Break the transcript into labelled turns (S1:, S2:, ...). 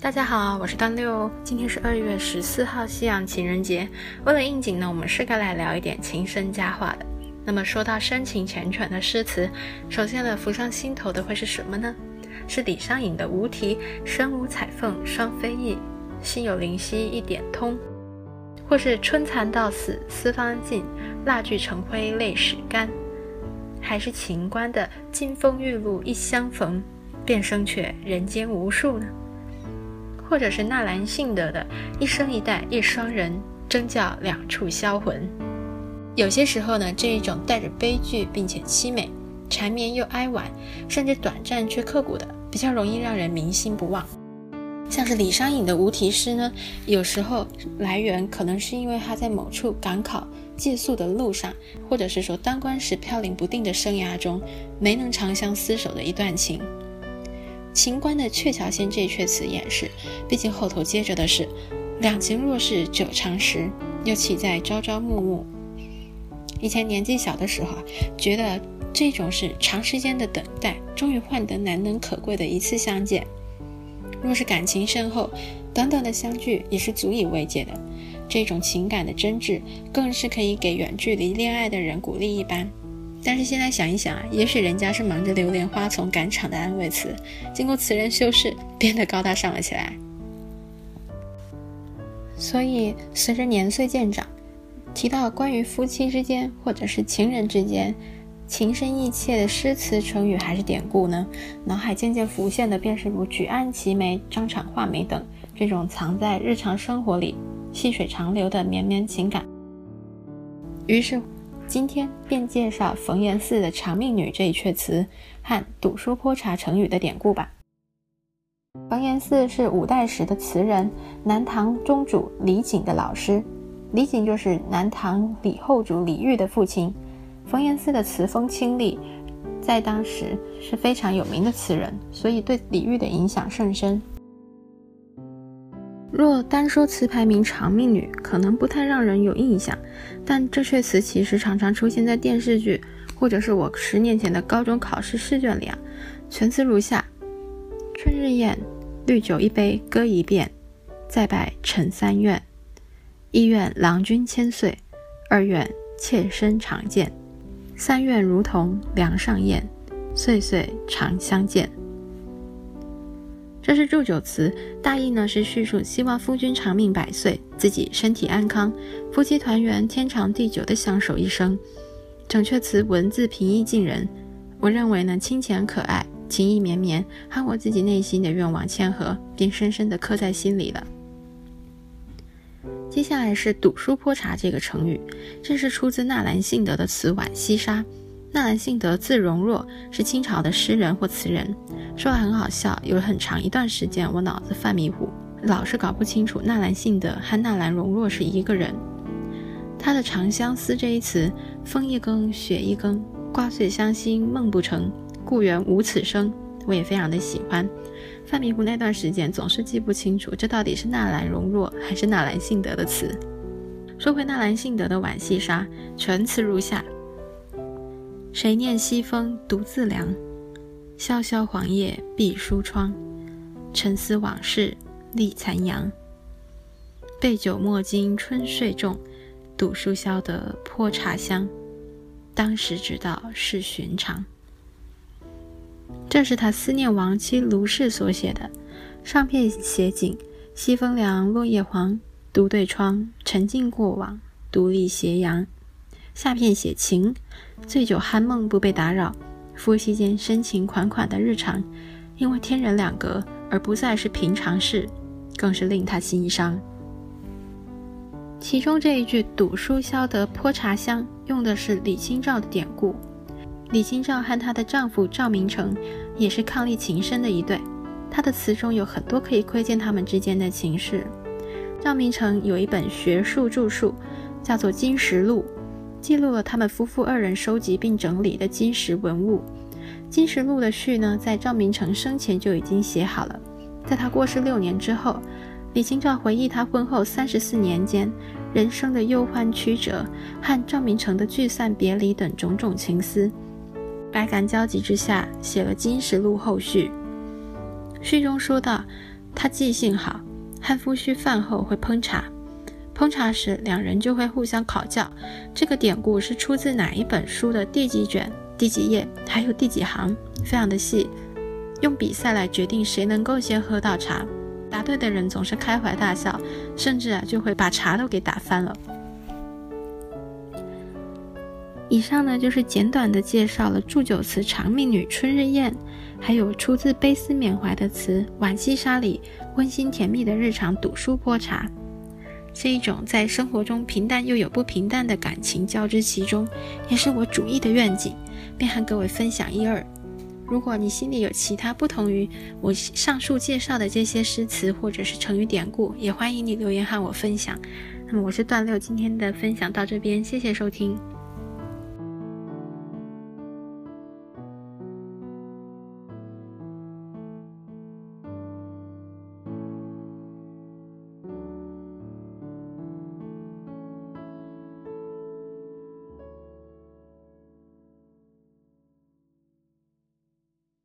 S1: 大家好，我是端六，今天是二月十四号，西洋情人节。为了应景呢，我们是该来聊一点情深佳话的。那么说到深情缱绻的诗词，首先呢浮上心头的会是什么呢？是李商隐的《无题》“身无彩凤双飞翼，心有灵犀一点通”，或是“春蚕到死丝方尽，蜡炬成灰泪始干”，还是秦观的“金风玉露一相逢，便胜却人间无数”呢？或者是纳兰性德的“一生一代一双人，争教两处销魂”。有些时候呢，这一种带着悲剧并且凄美、缠绵又哀婉，甚至短暂却刻骨的，比较容易让人铭心不忘。像是李商隐的无题诗呢，有时候来源可能是因为他在某处赶考借宿的路上，或者是说当官时飘零不定的生涯中，没能长相厮守的一段情。秦观的《鹊桥仙》这阙词也是，毕竟后头接着的是“两情若是久长时，又岂在朝朝暮暮”。以前年纪小的时候啊，觉得这种是长时间的等待，终于换得难能可贵的一次相见。若是感情深厚，短短的相聚也是足以慰藉的。这种情感的真挚，更是可以给远距离恋爱的人鼓励一般。但是现在想一想啊，也许人家是忙着流连花丛赶场的安慰词，经过词人修饰，变得高大上了起来。所以随着年岁渐长，提到关于夫妻之间或者是情人之间情深意切的诗词成语还是典故呢，脑海渐渐浮现的便是如举案齐眉、张敞画眉等这种藏在日常生活里细水长流的绵绵情感。于是。今天便介绍冯延巳的《长命女》这一阙词和“赌书泼茶”成语的典故吧。冯延巳是五代时的词人，南唐宗主李璟的老师。李璟就是南唐李后主李煜的父亲。冯延巳的词风清丽，在当时是非常有名的词人，所以对李煜的影响甚深。若单说词牌名《长命女》，可能不太让人有印象，但这阙词其实常常出现在电视剧，或者是我十年前的高中考试试卷里啊。全词如下：春日宴，绿酒一杯歌一遍，再拜陈三愿。一愿郎君千岁，二愿妾身常见，三愿如同梁上燕，岁岁常相见。这是祝酒词，大意呢是叙述希望夫君长命百岁，自己身体安康，夫妻团圆，天长地久的相守一生。整阙词文字平易近人，我认为呢清浅可爱，情意绵绵，和我自己内心的愿望嵌合，便深深的刻在心里了。接下来是赌书泼茶这个成语，这是出自纳兰性德的词《浣溪沙》。纳兰性德字容若，是清朝的诗人或词人。说来很好笑，有很长一段时间我脑子犯迷糊，老是搞不清楚纳兰性德和纳兰容若是一个人。他的《长相思》这一词，风一更，雪一更，挂碎相心梦不成，故园无此声，我也非常的喜欢。犯迷糊那段时间，总是记不清楚这到底是纳兰容若还是纳兰性德的词。说回纳兰性德的《浣溪沙》，全词如下。谁念西风独自凉？萧萧黄叶闭疏窗。沉思往事立残阳。杯酒莫惊春睡重，赌书消得泼茶香。当时只道是寻常。这是他思念亡妻卢氏所写的。上片写景，西风凉，落叶黄，独对窗，沉浸过往，独立斜阳。下片写情，醉酒酣梦不被打扰，夫妻间深情款款的日常，因为天人两隔而不再是平常事，更是令他心伤。其中这一句“赌书消得泼茶香”用的是李清照的典故。李清照和她的丈夫赵明诚也是伉俪情深的一对，她的词中有很多可以窥见他们之间的情事。赵明诚有一本学术著述，叫做《金石录》。记录了他们夫妇二人收集并整理的金石文物。《金石录》的序呢，在赵明诚生前就已经写好了。在他过世六年之后，李清照回忆他婚后三十四年间人生的忧患曲折和赵明诚的聚散别离等种种情思，百感交集之下，写了《金石录》后序。序中说道：“他记性好，和夫婿饭后会烹茶。烹茶时，两人就会互相考教，这个典故是出自哪一本书的第几卷、第几页，还有第几行，非常的细。用比赛来决定谁能够先喝到茶，答对的人总是开怀大笑，甚至啊就会把茶都给打翻了。以上呢就是简短的介绍了祝酒词《长命女春日宴》，还有出自悲思缅怀的词《浣溪沙》里温馨甜蜜的日常赌书泼茶。这一种在生活中平淡又有不平淡的感情交织其中，也是我主义的愿景，便和各位分享一二。如果你心里有其他不同于我上述介绍的这些诗词或者是成语典故，也欢迎你留言和我分享。那么我是段六，今天的分享到这边，谢谢收听。